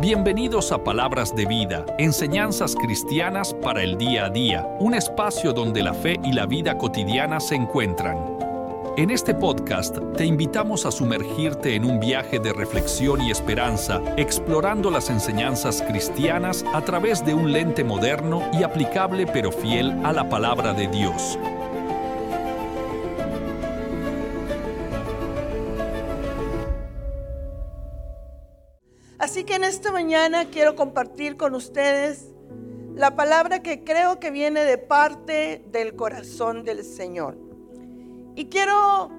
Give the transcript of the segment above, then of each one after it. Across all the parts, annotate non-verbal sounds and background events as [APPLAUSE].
Bienvenidos a Palabras de Vida, enseñanzas cristianas para el día a día, un espacio donde la fe y la vida cotidiana se encuentran. En este podcast te invitamos a sumergirte en un viaje de reflexión y esperanza, explorando las enseñanzas cristianas a través de un lente moderno y aplicable pero fiel a la palabra de Dios. Que en esta mañana quiero compartir con ustedes la palabra que creo que viene de parte del corazón del Señor. Y quiero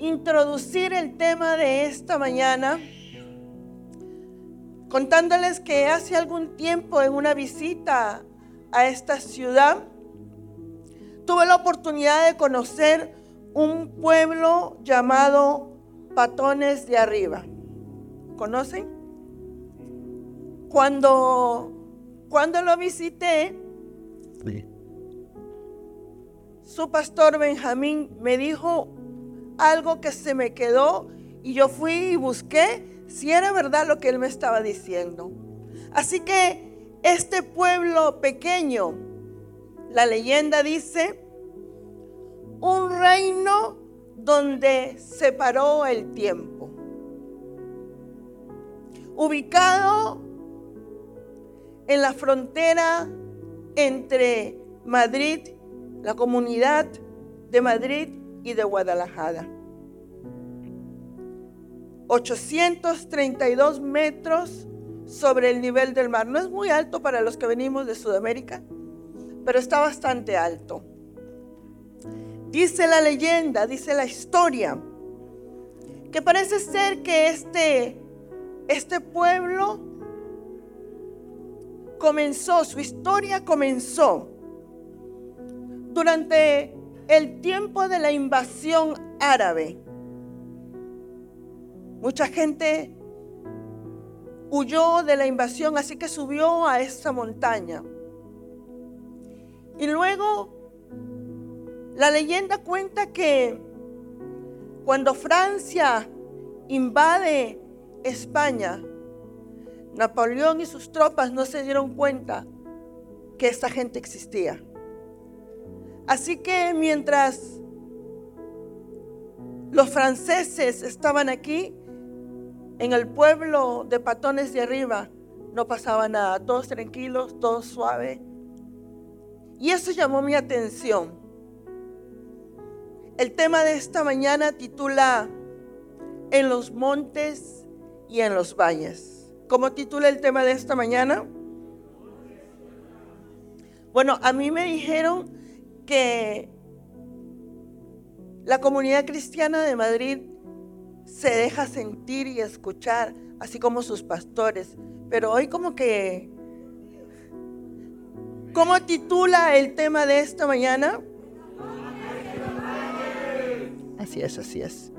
introducir el tema de esta mañana contándoles que hace algún tiempo en una visita a esta ciudad tuve la oportunidad de conocer un pueblo llamado Patones de Arriba. ¿Conocen? Cuando, cuando lo visité, su pastor Benjamín me dijo algo que se me quedó y yo fui y busqué si era verdad lo que él me estaba diciendo. Así que este pueblo pequeño, la leyenda dice, un reino donde se paró el tiempo. Ubicado en la frontera entre Madrid, la comunidad de Madrid y de Guadalajara. 832 metros sobre el nivel del mar. No es muy alto para los que venimos de Sudamérica, pero está bastante alto. Dice la leyenda, dice la historia, que parece ser que este, este pueblo comenzó, su historia comenzó durante el tiempo de la invasión árabe. Mucha gente huyó de la invasión, así que subió a esa montaña. Y luego la leyenda cuenta que cuando Francia invade España, Napoleón y sus tropas no se dieron cuenta que esta gente existía. Así que mientras los franceses estaban aquí, en el pueblo de Patones de Arriba, no pasaba nada, todos tranquilos, todo suave. Y eso llamó mi atención. El tema de esta mañana titula En los montes y en los valles. ¿Cómo titula el tema de esta mañana? Bueno, a mí me dijeron que la comunidad cristiana de Madrid se deja sentir y escuchar, así como sus pastores. Pero hoy como que... ¿Cómo titula el tema de esta mañana? Así es, así es.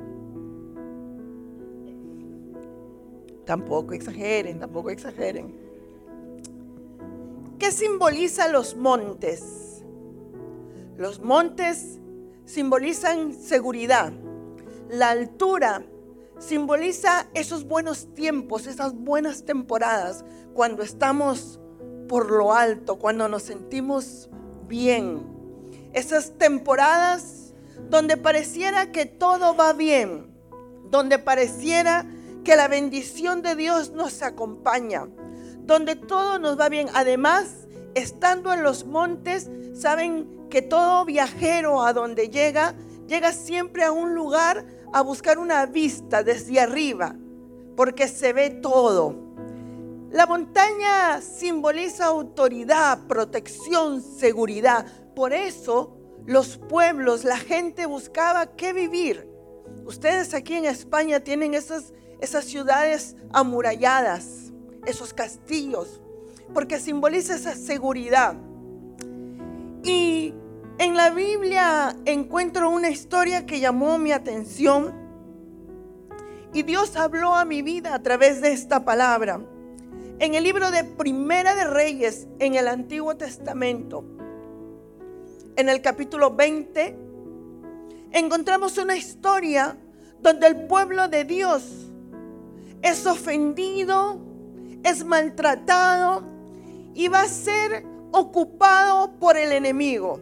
Tampoco exageren, tampoco exageren. ¿Qué simboliza los montes? Los montes simbolizan seguridad. La altura simboliza esos buenos tiempos, esas buenas temporadas, cuando estamos por lo alto, cuando nos sentimos bien. Esas temporadas donde pareciera que todo va bien, donde pareciera que la bendición de Dios nos acompaña, donde todo nos va bien. Además, estando en los montes, saben que todo viajero a donde llega, llega siempre a un lugar a buscar una vista desde arriba, porque se ve todo. La montaña simboliza autoridad, protección, seguridad. Por eso los pueblos, la gente buscaba qué vivir. Ustedes aquí en España tienen esas esas ciudades amuralladas, esos castillos, porque simboliza esa seguridad. Y en la Biblia encuentro una historia que llamó mi atención y Dios habló a mi vida a través de esta palabra. En el libro de Primera de Reyes, en el Antiguo Testamento, en el capítulo 20, encontramos una historia donde el pueblo de Dios es ofendido, es maltratado y va a ser ocupado por el enemigo.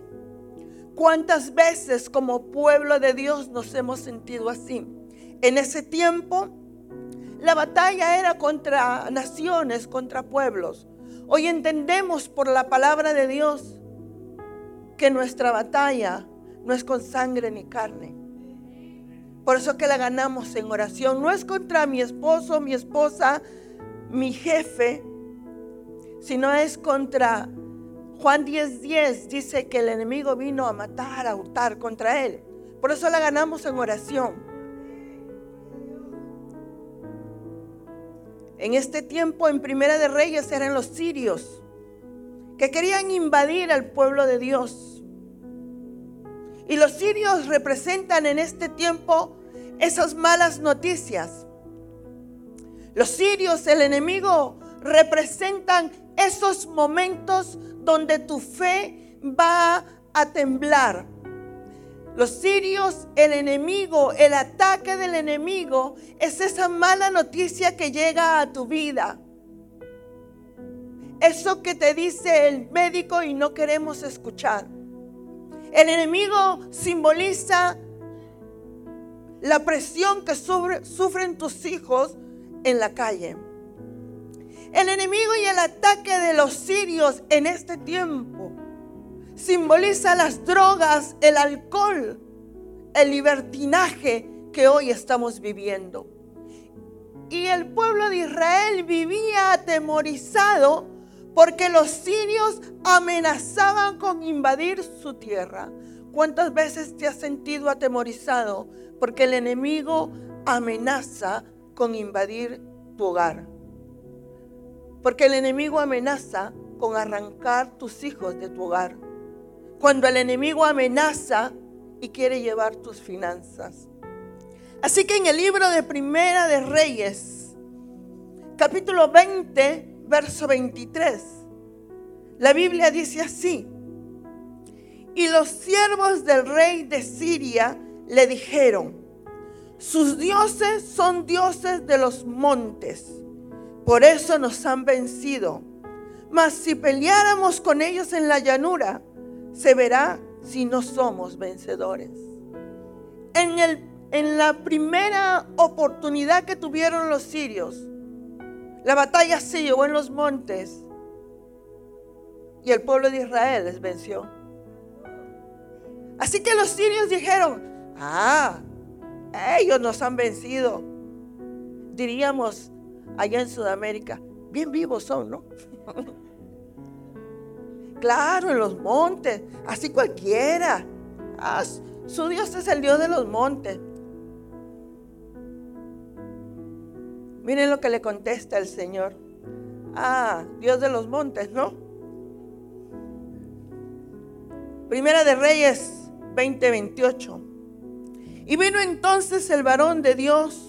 ¿Cuántas veces como pueblo de Dios nos hemos sentido así? En ese tiempo, la batalla era contra naciones, contra pueblos. Hoy entendemos por la palabra de Dios que nuestra batalla no es con sangre ni carne. Por eso que la ganamos en oración. No es contra mi esposo, mi esposa, mi jefe, sino es contra Juan 10:10 10 dice que el enemigo vino a matar, a hurtar contra él. Por eso la ganamos en oración. En este tiempo, en Primera de Reyes, eran los sirios que querían invadir al pueblo de Dios. Y los sirios representan en este tiempo esas malas noticias. Los sirios, el enemigo, representan esos momentos donde tu fe va a temblar. Los sirios, el enemigo, el ataque del enemigo es esa mala noticia que llega a tu vida. Eso que te dice el médico y no queremos escuchar. El enemigo simboliza la presión que sufren tus hijos en la calle. El enemigo y el ataque de los sirios en este tiempo simboliza las drogas, el alcohol, el libertinaje que hoy estamos viviendo. Y el pueblo de Israel vivía atemorizado porque los sirios amenazaban con invadir su tierra. ¿Cuántas veces te has sentido atemorizado porque el enemigo amenaza con invadir tu hogar? Porque el enemigo amenaza con arrancar tus hijos de tu hogar. Cuando el enemigo amenaza y quiere llevar tus finanzas. Así que en el libro de Primera de Reyes, capítulo 20, verso 23, la Biblia dice así. Y los siervos del rey de Siria le dijeron, sus dioses son dioses de los montes por eso nos han vencido. Mas si peleáramos con ellos en la llanura, se verá si no somos vencedores. En, el, en la primera oportunidad que tuvieron los sirios, la batalla se llevó en los montes y el pueblo de Israel les venció. Así que los sirios dijeron, ah, ellos nos han vencido. Diríamos, allá en Sudamérica, bien vivos son, ¿no? [LAUGHS] claro, en los montes, así cualquiera. Ah, su Dios es el Dios de los montes. Miren lo que le contesta el Señor. Ah, Dios de los montes, ¿no? Primera de Reyes 20:28. Y vino entonces el varón de Dios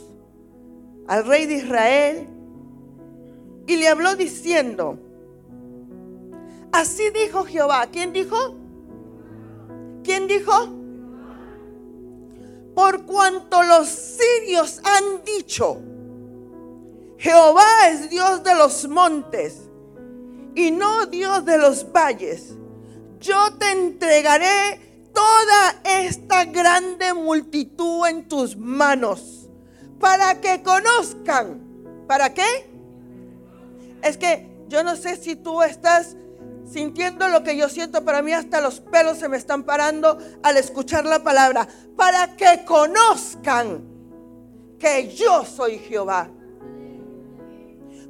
al rey de Israel y le habló diciendo, así dijo Jehová. ¿Quién dijo? ¿Quién dijo? Por cuanto los sirios han dicho, Jehová es Dios de los montes y no Dios de los valles. Yo te entregaré toda grande multitud en tus manos para que conozcan. ¿Para qué? Es que yo no sé si tú estás sintiendo lo que yo siento, para mí hasta los pelos se me están parando al escuchar la palabra, para que conozcan que yo soy Jehová.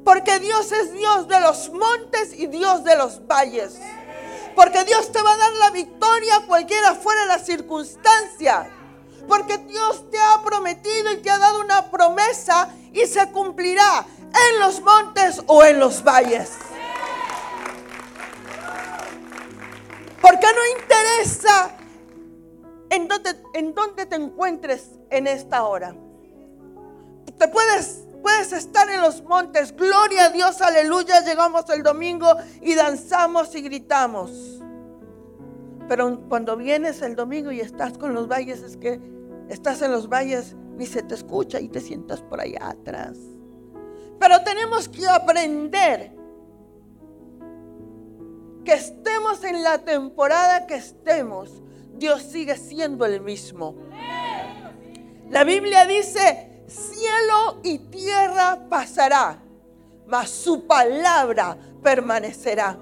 Porque Dios es Dios de los montes y Dios de los valles. Porque Dios te va a dar la victoria cualquiera fuera la circunstancia. Porque Dios te ha prometido y te ha dado una promesa y se cumplirá en los montes o en los valles. Porque no interesa en dónde, te encuentres en esta hora. Te puedes, puedes estar en los montes. Gloria a Dios, aleluya. Llegamos el domingo y danzamos y gritamos. Pero cuando vienes el domingo y estás con los valles, es que estás en los valles, ni se te escucha y te sientas por allá atrás. Pero tenemos que aprender que estemos en la temporada que estemos, Dios sigue siendo el mismo. La Biblia dice, cielo y tierra pasará, mas su palabra permanecerá.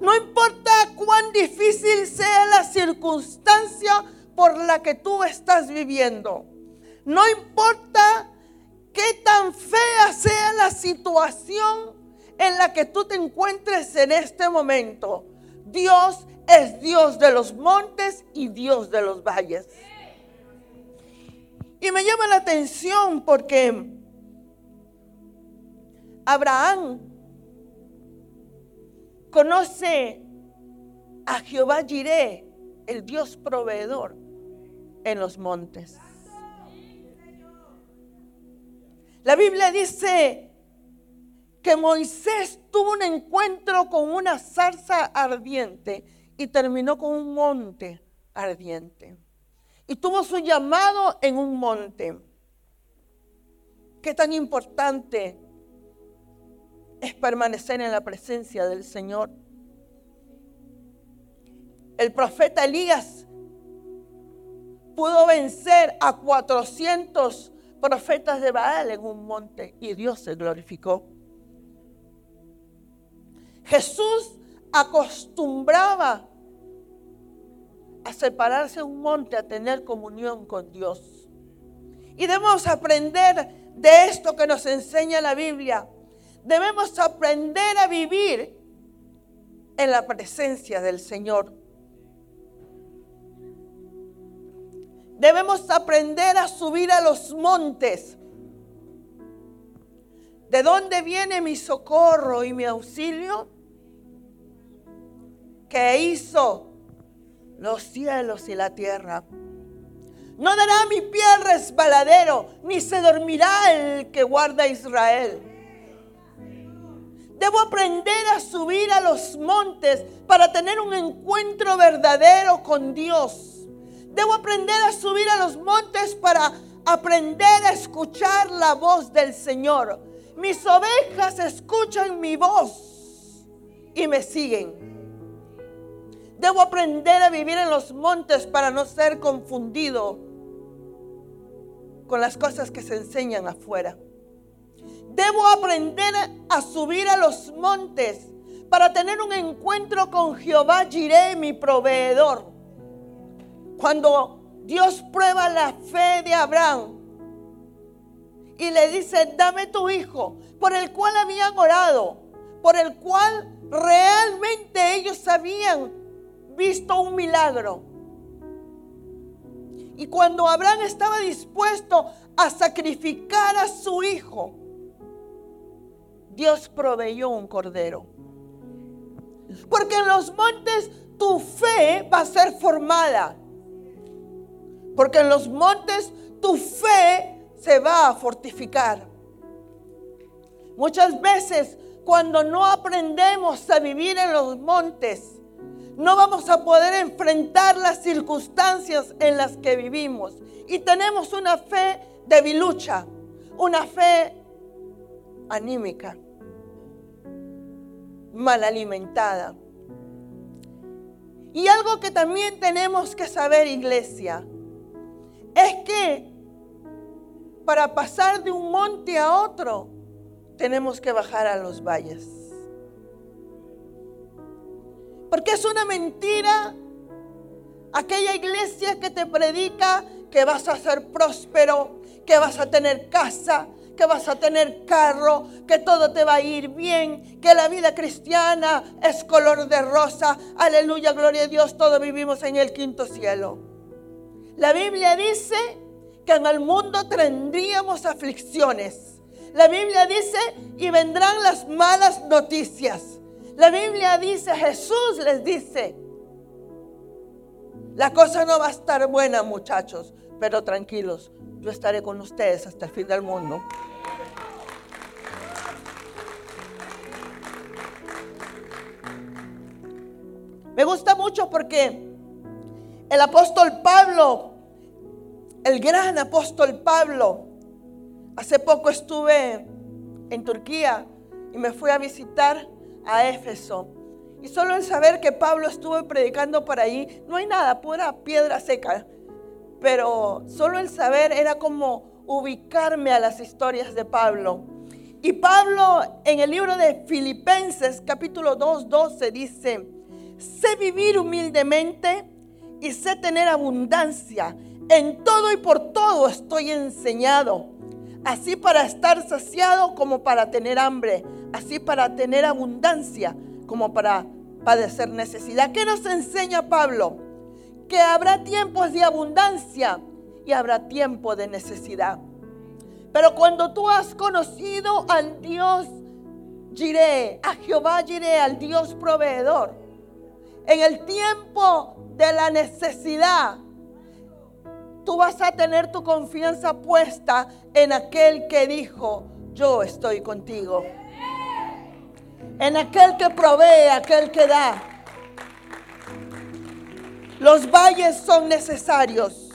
No importa cuán difícil sea la circunstancia por la que tú estás viviendo. No importa qué tan fea sea la situación en la que tú te encuentres en este momento. Dios es Dios de los montes y Dios de los valles. Y me llama la atención porque Abraham conoce a Jehová Jireh, el Dios proveedor, en los montes. La Biblia dice que Moisés tuvo un encuentro con una zarza ardiente y terminó con un monte ardiente. Y tuvo su llamado en un monte. Qué tan importante es permanecer en la presencia del Señor. El profeta Elías pudo vencer a 400 profetas de Baal en un monte y Dios se glorificó. Jesús acostumbraba a separarse un monte, a tener comunión con Dios. Y debemos aprender de esto que nos enseña la Biblia. Debemos aprender a vivir en la presencia del Señor. Debemos aprender a subir a los montes. ¿De dónde viene mi socorro y mi auxilio? que hizo los cielos y la tierra. No dará mi pie resbaladero, ni se dormirá el que guarda a Israel. Debo aprender a subir a los montes para tener un encuentro verdadero con Dios. Debo aprender a subir a los montes para aprender a escuchar la voz del Señor. Mis ovejas escuchan mi voz y me siguen. Debo aprender a vivir en los montes para no ser confundido con las cosas que se enseñan afuera. Debo aprender a subir a los montes para tener un encuentro con Jehová Jireh, mi proveedor. Cuando Dios prueba la fe de Abraham y le dice, dame tu hijo, por el cual habían orado, por el cual realmente ellos sabían visto un milagro. Y cuando Abraham estaba dispuesto a sacrificar a su hijo, Dios proveyó un cordero. Porque en los montes tu fe va a ser formada. Porque en los montes tu fe se va a fortificar. Muchas veces cuando no aprendemos a vivir en los montes, no vamos a poder enfrentar las circunstancias en las que vivimos. Y tenemos una fe debilucha, una fe anímica, mal alimentada. Y algo que también tenemos que saber, iglesia, es que para pasar de un monte a otro, tenemos que bajar a los valles. Porque es una mentira aquella iglesia que te predica que vas a ser próspero, que vas a tener casa, que vas a tener carro, que todo te va a ir bien, que la vida cristiana es color de rosa. Aleluya, gloria a Dios, todos vivimos en el quinto cielo. La Biblia dice que en el mundo tendríamos aflicciones. La Biblia dice, y vendrán las malas noticias. La Biblia dice, Jesús les dice, la cosa no va a estar buena muchachos, pero tranquilos, yo estaré con ustedes hasta el fin del mundo. Me gusta mucho porque el apóstol Pablo, el gran apóstol Pablo, hace poco estuve en Turquía y me fui a visitar a Éfeso. Y solo el saber que Pablo estuvo predicando por ahí, no hay nada, pura piedra seca. Pero solo el saber era como ubicarme a las historias de Pablo. Y Pablo en el libro de Filipenses capítulo 2, 12 dice, sé vivir humildemente y sé tener abundancia. En todo y por todo estoy enseñado. Así para estar saciado como para tener hambre. Así para tener abundancia como para padecer necesidad. ¿Qué nos enseña Pablo? Que habrá tiempos de abundancia y habrá tiempo de necesidad. Pero cuando tú has conocido al Dios Jiré, a Jehová Jiré, al Dios proveedor, en el tiempo de la necesidad, tú vas a tener tu confianza puesta en aquel que dijo, yo estoy contigo. En aquel que provee, aquel que da. Los valles son necesarios.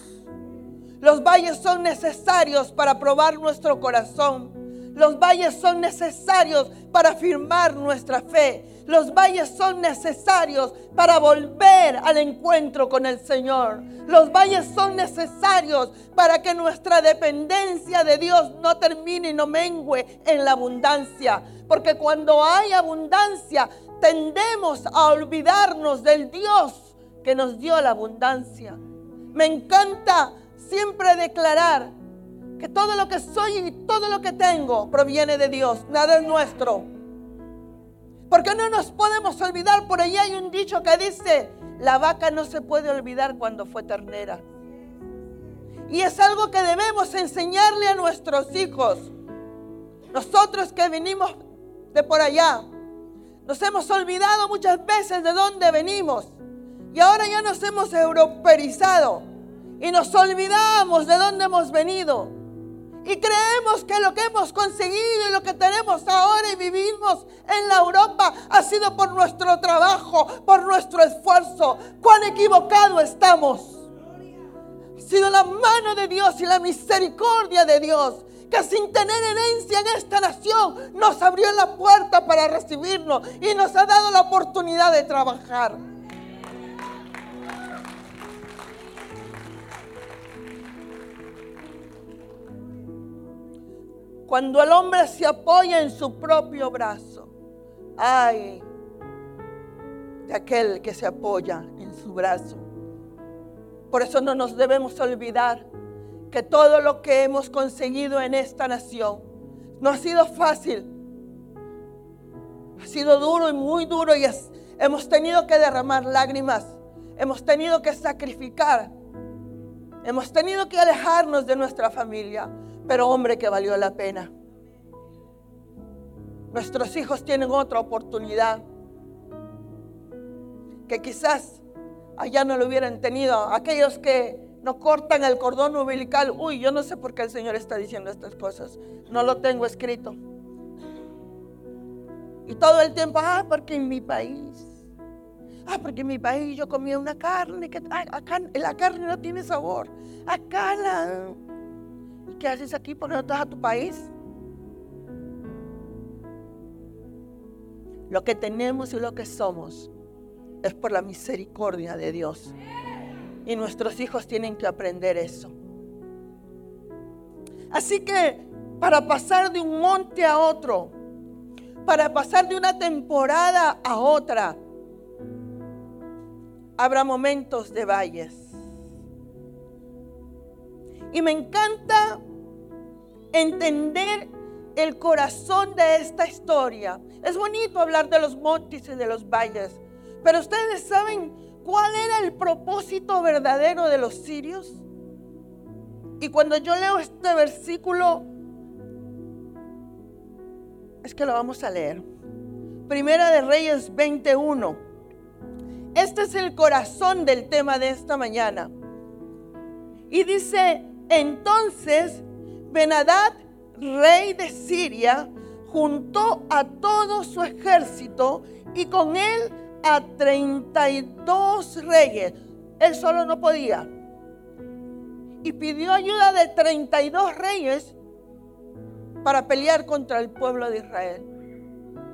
Los valles son necesarios para probar nuestro corazón. Los valles son necesarios para afirmar nuestra fe. Los valles son necesarios para volver al encuentro con el Señor. Los valles son necesarios para que nuestra dependencia de Dios no termine y no mengue en la abundancia. Porque cuando hay abundancia, tendemos a olvidarnos del Dios que nos dio la abundancia. Me encanta siempre declarar que todo lo que soy y todo lo que tengo proviene de Dios, nada es nuestro. Porque no nos podemos olvidar, por ahí hay un dicho que dice, la vaca no se puede olvidar cuando fue ternera. Y es algo que debemos enseñarle a nuestros hijos. Nosotros que venimos de por allá, nos hemos olvidado muchas veces de dónde venimos. Y ahora ya nos hemos europeizado y nos olvidamos de dónde hemos venido. Y creemos que lo que hemos conseguido y lo que tenemos ahora y vivimos en la Europa ha sido por nuestro trabajo, por nuestro esfuerzo. Cuán equivocado estamos. Ha sido la mano de Dios y la misericordia de Dios que sin tener herencia en esta nación nos abrió la puerta para recibirnos y nos ha dado la oportunidad de trabajar. Cuando el hombre se apoya en su propio brazo, ay, de aquel que se apoya en su brazo. Por eso no nos debemos olvidar que todo lo que hemos conseguido en esta nación no ha sido fácil. Ha sido duro y muy duro y hemos tenido que derramar lágrimas. Hemos tenido que sacrificar. Hemos tenido que alejarnos de nuestra familia pero hombre que valió la pena. Nuestros hijos tienen otra oportunidad que quizás allá no lo hubieran tenido. Aquellos que no cortan el cordón umbilical, uy, yo no sé por qué el Señor está diciendo estas cosas. No lo tengo escrito. Y todo el tiempo, ah, porque en mi país. Ah, porque en mi país yo comía una carne que acá la carne no tiene sabor. Acá la ¿Qué haces aquí? ¿Por qué no estás a tu país? Lo que tenemos y lo que somos es por la misericordia de Dios. Y nuestros hijos tienen que aprender eso. Así que para pasar de un monte a otro, para pasar de una temporada a otra, habrá momentos de valles. Y me encanta entender el corazón de esta historia. Es bonito hablar de los montes y de los valles, pero ustedes saben cuál era el propósito verdadero de los sirios. Y cuando yo leo este versículo, es que lo vamos a leer. Primera de Reyes 21. Este es el corazón del tema de esta mañana. Y dice, entonces, Benadad, rey de Siria, juntó a todo su ejército y con él a 32 reyes. Él solo no podía. Y pidió ayuda de 32 reyes para pelear contra el pueblo de Israel.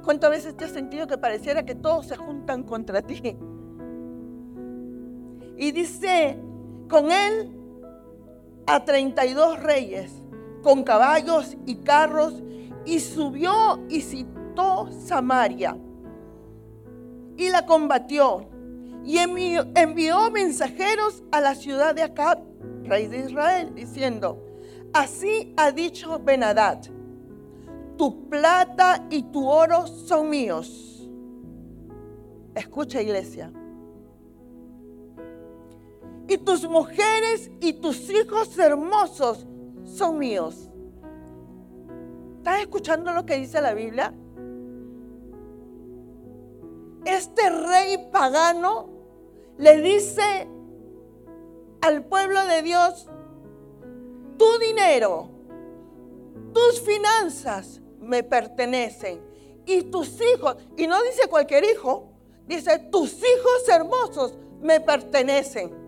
¿Cuántas veces te has sentido que pareciera que todos se juntan contra ti? Y dice, con él a 32 reyes, con caballos y carros, y subió y citó Samaria, y la combatió, y envió, mensajeros a la ciudad de Acab, rey de Israel, diciendo, así ha dicho Benadad, tu plata y tu oro son míos. Escucha iglesia. Y tus mujeres y tus hijos hermosos son míos. ¿Estás escuchando lo que dice la Biblia? Este rey pagano le dice al pueblo de Dios, tu dinero, tus finanzas me pertenecen y tus hijos, y no dice cualquier hijo, dice tus hijos hermosos me pertenecen.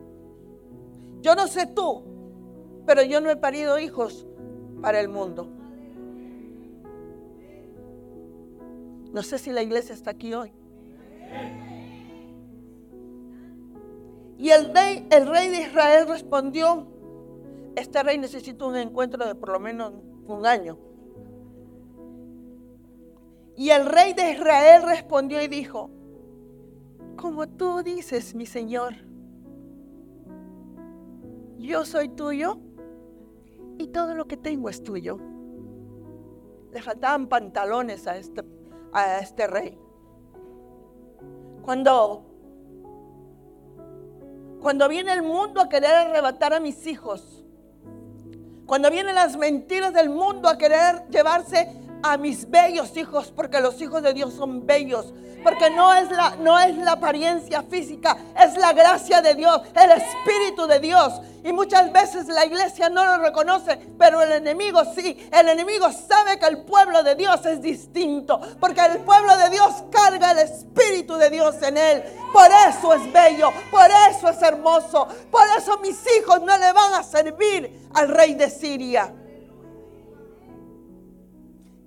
Yo no sé tú, pero yo no he parido hijos para el mundo. No sé si la iglesia está aquí hoy. Y el rey, el rey de Israel respondió, este rey necesita un encuentro de por lo menos un año. Y el rey de Israel respondió y dijo, como tú dices, mi señor, yo soy tuyo y todo lo que tengo es tuyo. Le faltaban pantalones a este, a este rey. Cuando cuando viene el mundo a querer arrebatar a mis hijos, cuando vienen las mentiras del mundo a querer llevarse a mis bellos hijos, porque los hijos de Dios son bellos, porque no es la no es la apariencia física, es la gracia de Dios, el espíritu de Dios. Y muchas veces la iglesia no lo reconoce, pero el enemigo sí. El enemigo sabe que el pueblo de Dios es distinto, porque el pueblo de Dios carga el Espíritu de Dios en él. Por eso es bello, por eso es hermoso, por eso mis hijos no le van a servir al rey de Siria.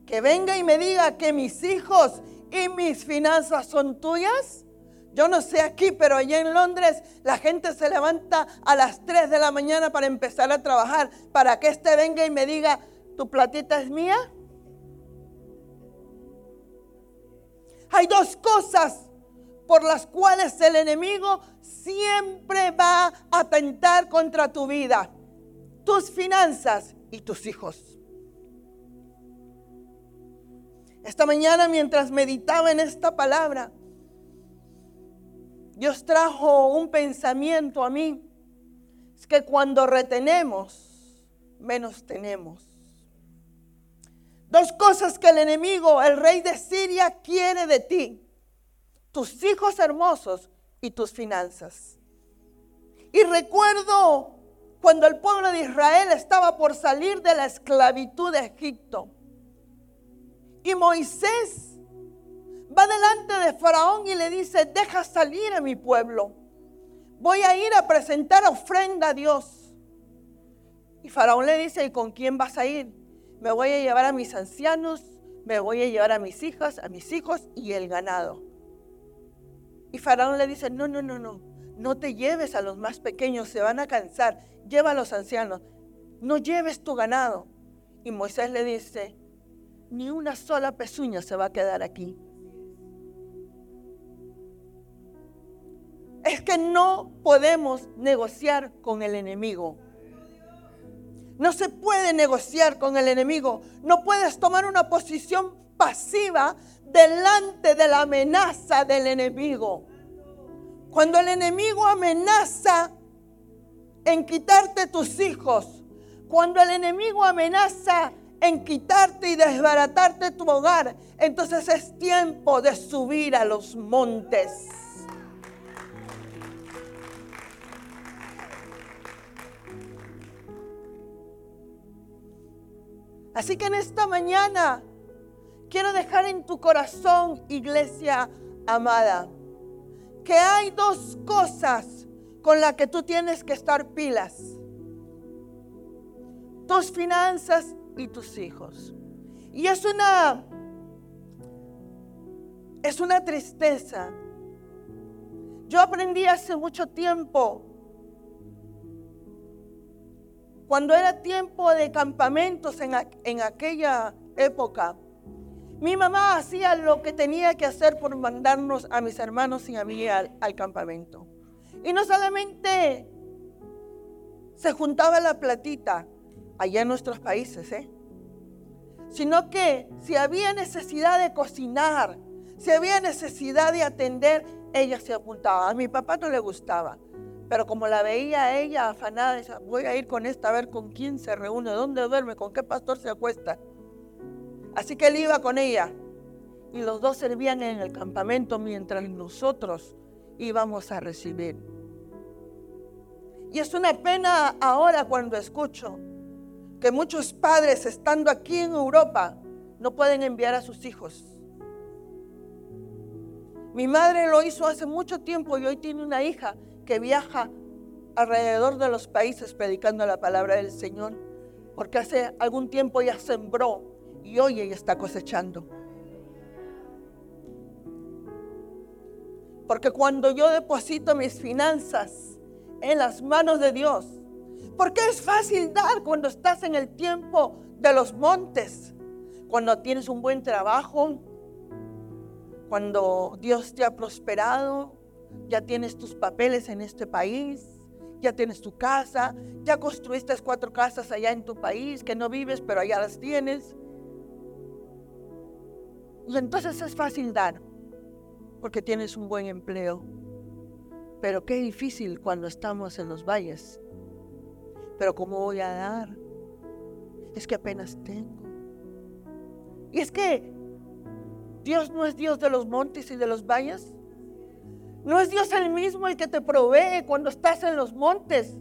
Que venga y me diga que mis hijos y mis finanzas son tuyas yo no sé aquí, pero allá en Londres la gente se levanta a las 3 de la mañana para empezar a trabajar, para que éste venga y me diga, ¿tu platita es mía? Hay dos cosas por las cuales el enemigo siempre va a atentar contra tu vida, tus finanzas y tus hijos. Esta mañana mientras meditaba en esta palabra, Dios trajo un pensamiento a mí. Es que cuando retenemos, menos tenemos. Dos cosas que el enemigo, el rey de Siria, quiere de ti. Tus hijos hermosos y tus finanzas. Y recuerdo cuando el pueblo de Israel estaba por salir de la esclavitud de Egipto. Y Moisés va delante de Faraón y le dice, deja salir a mi pueblo. Voy a ir a presentar ofrenda a Dios. Y Faraón le dice, ¿y con quién vas a ir? Me voy a llevar a mis ancianos, me voy a llevar a mis hijas, a mis hijos y el ganado. Y Faraón le dice, no, no, no, no, no te lleves a los más pequeños, se van a cansar, lleva a los ancianos, no lleves tu ganado. Y Moisés le dice, ni una sola pezuña se va a quedar aquí. es que no podemos negociar con el enemigo. No se puede negociar con el enemigo. No puedes tomar una posición pasiva delante de la amenaza del enemigo. Cuando el enemigo amenaza en quitarte tus hijos, cuando el enemigo amenaza en quitarte y desbaratarte tu hogar, entonces es tiempo de subir a los montes. Así que en esta mañana quiero dejar en tu corazón, iglesia amada, que hay dos cosas con las que tú tienes que estar pilas. Tus finanzas y tus hijos. Y es una es una tristeza. Yo aprendí hace mucho tiempo cuando era tiempo de campamentos en, en, aquella época, mi mamá hacía lo que tenía que hacer por mandarnos a mis hermanos y a mí al, campamento. Y no solamente se juntaba la platita allá en nuestros países, ¿eh? sino que si había necesidad de cocinar, si había necesidad de atender, ella se apuntaba. A mi papá no le gustaba, pero como la veía ella afanada, decía, voy a ir con esta a ver con quién se reúne, dónde duerme, con qué pastor se acuesta. Así que él iba con ella y los dos servían en el campamento mientras nosotros íbamos a recibir. Y es una pena ahora cuando escucho que muchos padres estando aquí en Europa no pueden enviar a sus hijos. Mi madre lo hizo hace mucho tiempo y hoy tiene una hija que viaja alrededor de los países predicando la palabra del Señor, porque hace algún tiempo ya sembró y hoy ella está cosechando. Porque cuando yo deposito mis finanzas en las manos de Dios, porque es fácil dar cuando estás en el tiempo de los montes, cuando tienes un buen trabajo, cuando Dios te ha prosperado, ya tienes tus papeles en este país, ya tienes tu casa, ya construiste cuatro casas allá en tu país que no vives, pero allá las tienes. Y entonces es fácil dar, porque tienes un buen empleo. Pero qué difícil cuando estamos en los valles. Pero ¿cómo voy a dar? Es que apenas tengo. Y es que Dios no es Dios de los montes y de los valles. No es Dios el mismo el que te provee cuando estás en los montes.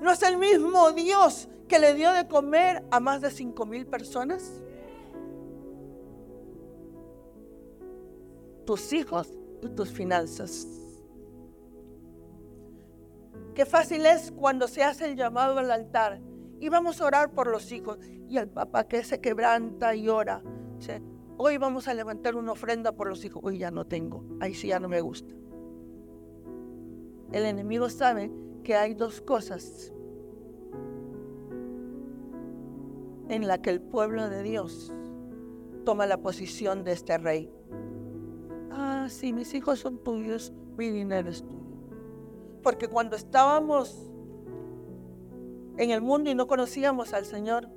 No es el mismo Dios que le dio de comer a más de cinco mil personas. tus hijos y tus finanzas. Qué fácil es cuando se hace el llamado al altar y vamos a orar por los hijos y el papá que se quebranta y ora. Hoy vamos a levantar una ofrenda por los hijos. Hoy ya no tengo, ahí sí ya no me gusta. El enemigo sabe que hay dos cosas en la que el pueblo de Dios toma la posición de este rey ah, sí, mis hijos son tuyos, mi dinero es tuyo. Porque cuando estábamos en el mundo y no conocíamos al Señor,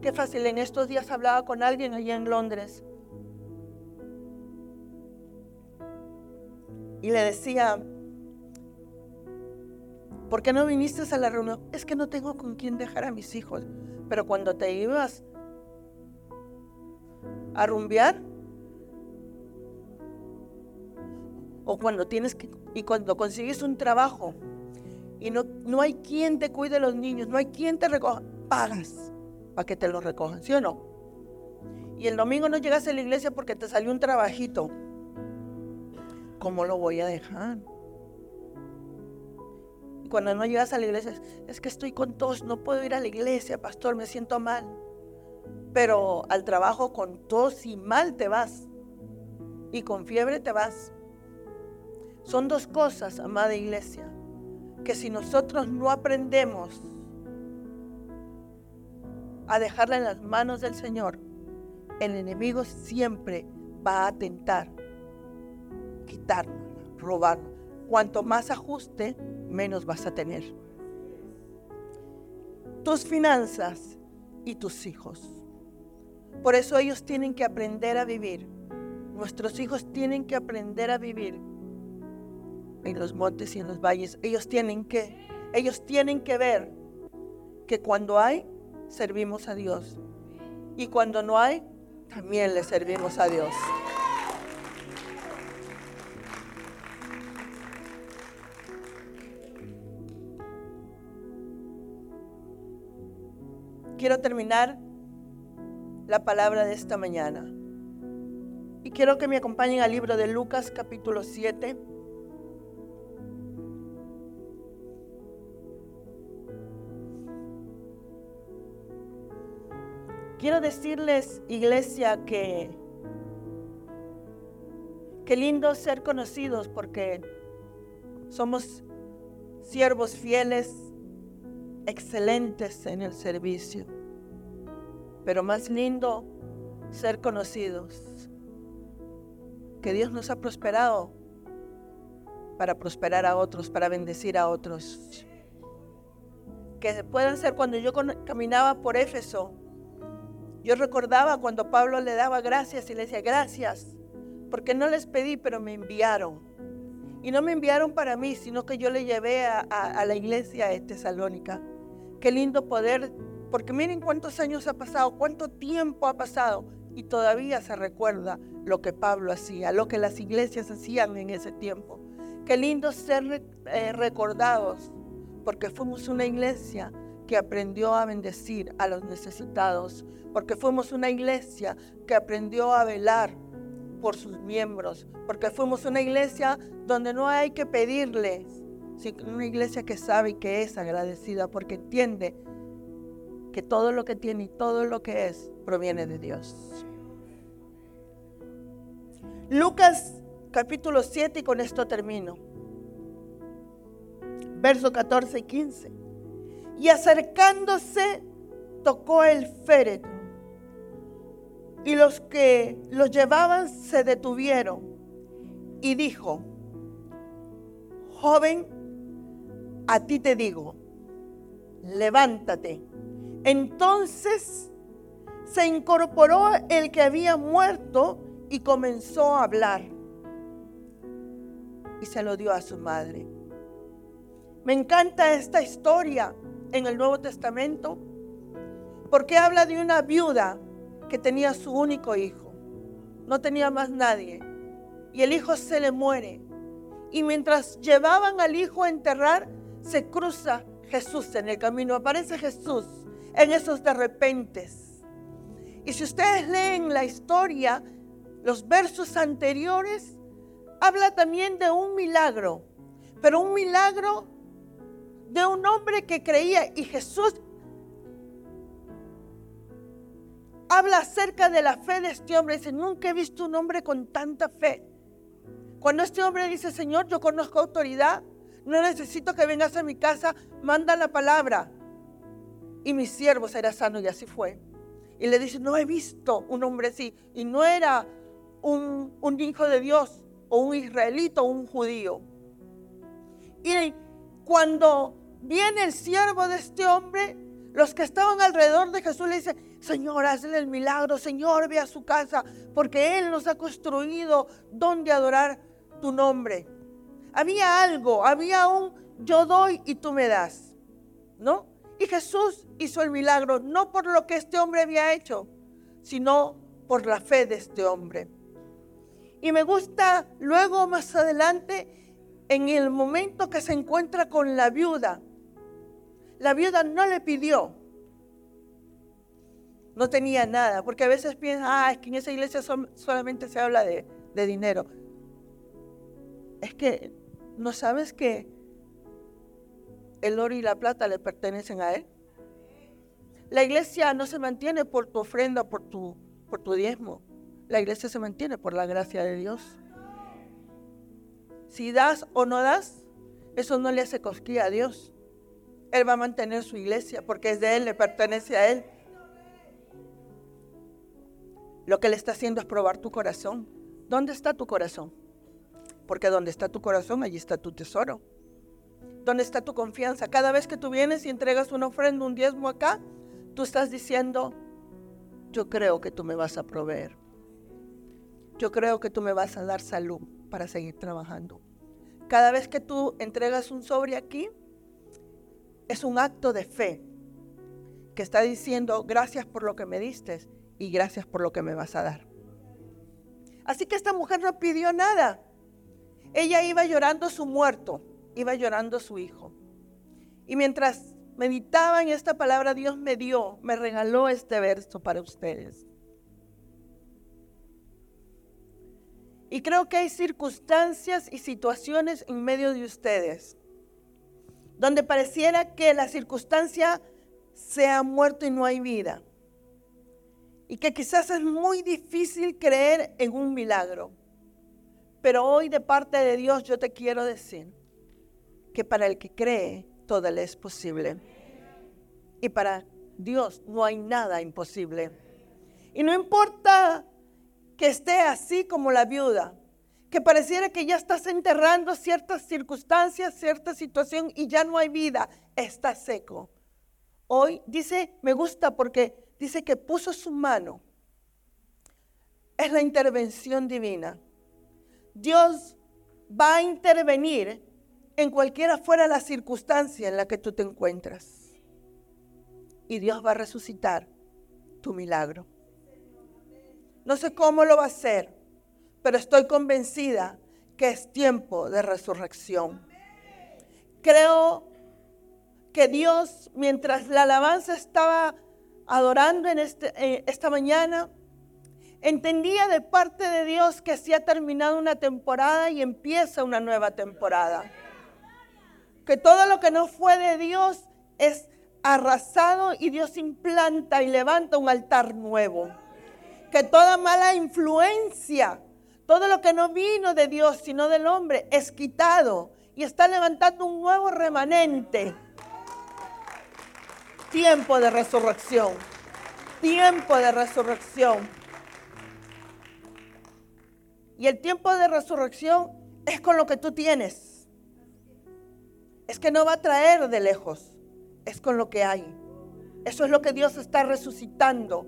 qué fácil, en estos días hablaba con alguien allá en Londres. Y le decía, ¿por qué no viniste a la reunión? Es que no tengo con quién dejar a mis hijos. Pero cuando te ibas a rumbear, o cuando tienes que, y cuando consigues un trabajo y no, no hay quien te cuide los niños, no hay quien te recoja, pagas para que te los recojan, ¿sí o no? Y el domingo no llegas a la iglesia porque te salió un trabajito. ¿Cómo lo voy a dejar? Y cuando no llegas a la iglesia, es que estoy con tos, no puedo ir a la iglesia, pastor, me siento mal. Pero al trabajo con tos y mal te vas. Y con fiebre te vas. Son dos cosas, amada iglesia, que si nosotros no aprendemos a dejarla en las manos del Señor, el enemigo siempre va a tentar quitarnos, robarnos. Cuanto más ajuste, menos vas a tener. Tus finanzas y tus hijos. Por eso ellos tienen que aprender a vivir. Nuestros hijos tienen que aprender a vivir en los montes y en los valles. Ellos tienen que, ellos tienen que ver que cuando hay, servimos a Dios. Y cuando no hay, también le servimos a Dios. Quiero terminar la palabra de esta mañana. Y quiero que me acompañen al libro de Lucas capítulo 7 Quiero decirles, iglesia, que qué lindo ser conocidos porque somos siervos fieles, excelentes en el servicio. Pero más lindo ser conocidos. Que Dios nos ha prosperado para prosperar a otros, para bendecir a otros. Que puedan ser cuando yo caminaba por Éfeso, yo recordaba cuando Pablo le daba gracias y le decía, gracias, porque no les pedí, pero me enviaron. Y no me enviaron para mí, sino que yo le llevé a, la iglesia de Tesalónica. Qué lindo poder, porque miren cuántos años ha pasado, cuánto tiempo ha pasado, y todavía se recuerda lo que Pablo hacía, lo que las iglesias hacían en ese tiempo. Qué lindo ser eh, recordados, porque fuimos una iglesia que aprendió a bendecir a los necesitados, porque fuimos una iglesia que aprendió a velar por sus miembros, porque fuimos una iglesia donde no hay que pedirles, sino una iglesia que sabe y que es agradecida, porque entiende que todo lo que tiene y todo lo que es proviene de Dios. Lucas capítulo 7 y con esto termino. Verso 14 y 15 y acercándose tocó el féretro. Y los que los llevaban se detuvieron y dijo, joven, a ti te digo, levántate. Entonces se incorporó el que había muerto y comenzó a hablar. Y se lo dio a su madre. Me encanta esta historia en el Nuevo Testamento porque habla de una viuda que tenía su único hijo. No tenía más nadie. Y el hijo se le muere. Y mientras llevaban al hijo a enterrar, se cruza Jesús en el camino. Aparece Jesús en esos de repentes. Y si ustedes leen la historia, los versos anteriores, habla también de un milagro. Pero un milagro de un hombre que creía y Jesús habla acerca de la fe de este hombre. Dice, nunca he visto un hombre con tanta fe. Cuando este hombre dice, Señor, yo conozco autoridad, no necesito que vengas a mi casa, manda la palabra. Y mi siervo será sano y así fue. Y le dice, no he visto un hombre así. Y no era un, un hijo de Dios o un israelito o un judío. Y cuando viene el siervo de este hombre, los que estaban alrededor de Jesús le dicen, Señor, hazle el milagro, Señor, ve a su casa, porque Él nos ha construido donde adorar tu nombre. Había algo, había un yo doy y tú me das, ¿no? Y Jesús hizo el milagro no por lo que este hombre había hecho, sino por la fe de este hombre. Y me gusta luego más adelante, en el momento que se encuentra con la viuda, la viuda no le pidió. No tenía nada, porque a veces piensan, ah, es que en esa iglesia solamente se habla de, de dinero. Es que no sabes que el oro y la plata le pertenecen a Él. La iglesia no se mantiene por tu ofrenda, por tu, por tu diezmo. La iglesia se mantiene por la gracia de Dios. Si das o no das, eso no le hace cosquilla a Dios. Él va a mantener su iglesia porque es de Él, le pertenece a Él. Lo que le está haciendo es probar tu corazón. ¿Dónde está tu corazón? Porque donde está tu corazón, allí está tu tesoro. ¿Dónde está tu confianza? Cada vez que tú vienes y entregas una ofrenda, un diezmo acá, tú estás diciendo, yo creo que tú me vas a proveer. Yo creo que tú me vas a dar salud para seguir trabajando. Cada vez que tú entregas un sobre aquí, es un acto de fe que está diciendo gracias por lo que me diste y gracias por lo que me vas a dar. Así que esta mujer no pidió nada. Ella iba llorando su muerto, iba llorando su hijo. Y mientras meditaba en esta palabra, Dios me dio, me regaló este verso para ustedes. Y creo que hay circunstancias y situaciones en medio de ustedes donde pareciera que la circunstancia se ha muerto y no hay vida. y que quizás es muy difícil creer en un milagro. Pero hoy de parte de Dios yo te quiero decir que para el que cree todo le es posible. Y para Dios no hay nada imposible. Y no importa que esté así como la viuda, que pareciera que ya estás enterrando ciertas circunstancias, cierta situación y ya no hay vida, está seco. Hoy dice, me gusta porque dice que puso su mano. Es la intervención divina. Dios va a intervenir en cualquiera fuera la circunstancia en la que tú te encuentras. Y Dios va a resucitar tu milagro. No sé cómo lo va a hacer, pero estoy convencida que es tiempo de resurrección. Creo que Dios, mientras la alabanza estaba adorando en este, eh, esta mañana, entendía de parte de Dios que se ha terminado una temporada y empieza una nueva temporada. Que todo lo que no fue de Dios es arrasado y Dios implanta y levanta un altar nuevo. Que toda mala influencia, todo lo que no vino de Dios sino del hombre es quitado y está levantando un nuevo remanente Tiempo de resurrección. Tiempo de resurrección. Y el tiempo de resurrección es con lo que tú tienes. Es que no va a traer de lejos. Es con lo que hay. Eso es lo que Dios está resucitando.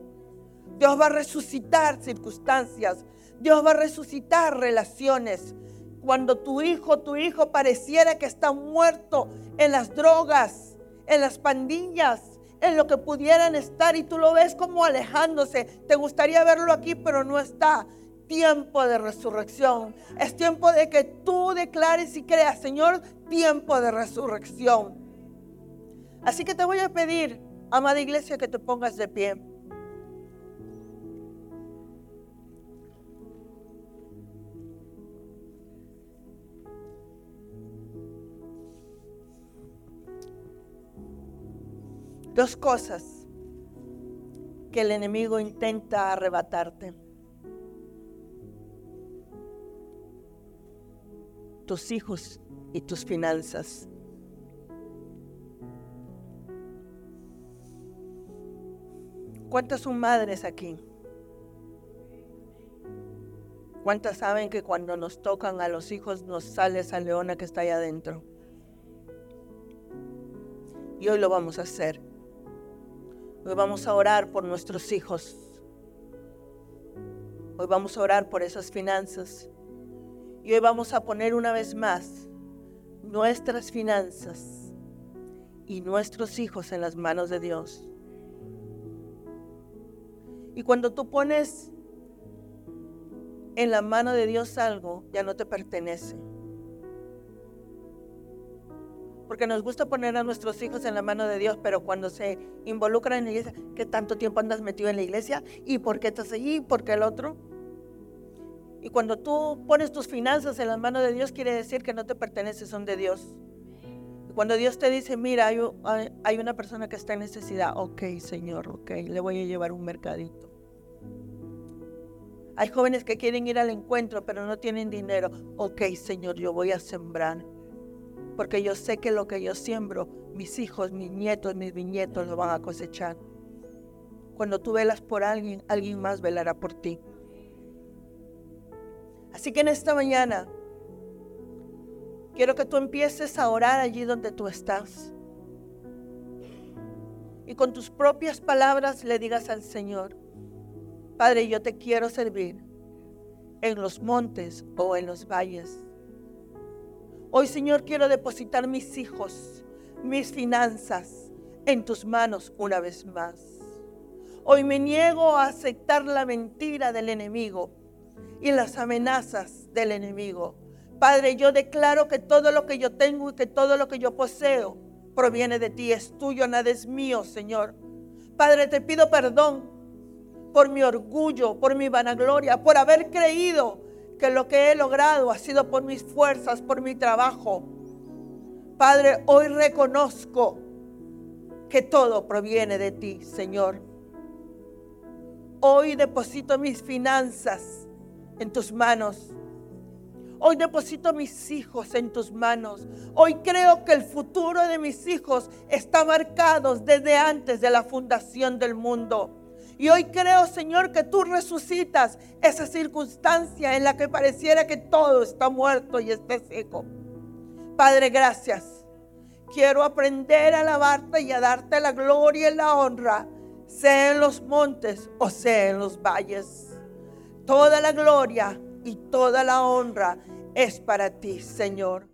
Dios va a resucitar circunstancias. Dios va a resucitar relaciones. Cuando tu hijo, tu hijo pareciera que está muerto en las drogas, en las pandillas, en lo que pudieran estar y tú lo ves como alejándose. Te gustaría verlo aquí, pero no está. Tiempo de resurrección. Es tiempo de que tú declares y creas, Señor, tiempo de resurrección. Así que te voy a pedir, amada iglesia, que te pongas de pie. Dos cosas que el enemigo intenta arrebatarte. Tus hijos y tus finanzas. ¿Cuántas son madres aquí? ¿Cuántas saben que cuando nos tocan a los hijos nos sale esa leona que está allá adentro? Y hoy lo vamos a hacer. Hoy vamos a orar por nuestros hijos. Hoy vamos a orar por esas finanzas. Y hoy vamos a poner una vez más nuestras finanzas y nuestros hijos en las manos de Dios. Y cuando tú pones en la mano de Dios algo, ya no te pertenece porque nos gusta poner a nuestros hijos en la mano de Dios, pero cuando se involucran en la iglesia, ¿qué tanto tiempo andas metido en la iglesia? ¿Y por qué estás allí? ¿Y por qué el otro? Y cuando tú pones tus finanzas en las manos de Dios, quiere decir que no te perteneces, son de Dios. Y cuando Dios te dice, mira, hay, hay una persona que está en necesidad, ok, Señor, ok, le voy a llevar un mercadito. Hay jóvenes que quieren ir al encuentro, pero no tienen dinero. Ok, Señor, yo voy a sembrar porque yo sé que lo que yo siembro, mis hijos, mis nietos, mis bisnietos lo van a cosechar. Cuando tú velas por alguien, alguien más velará por ti. Así que en esta mañana quiero que tú empieces a orar allí donde tú estás. Y con tus propias palabras le digas al Señor, Padre, yo te quiero servir en los montes o en los valles. Hoy, Señor, quiero depositar mis hijos, mis finanzas en tus manos una vez más. Hoy me niego a aceptar la mentira del enemigo y las amenazas del enemigo. Padre, yo declaro que todo lo que yo tengo y que todo lo que yo poseo proviene de ti, es tuyo, nada es mío, Señor. Padre, te pido perdón por mi orgullo, por mi vanagloria, por haber creído que lo que he logrado ha sido por mis fuerzas, por mi trabajo. Padre, hoy reconozco que todo proviene de ti, Señor. Hoy deposito mis finanzas en tus manos. Hoy deposito mis hijos en tus manos. Hoy creo que el futuro de mis hijos está marcado desde antes de la fundación del mundo. Y hoy creo, Señor, que tú resucitas esa circunstancia en la que pareciera que todo está muerto y está seco. Padre, gracias. Quiero aprender a alabarte y a darte la gloria y la honra, sea en los montes o sea en los valles. Toda la gloria y toda la honra es para ti, Señor.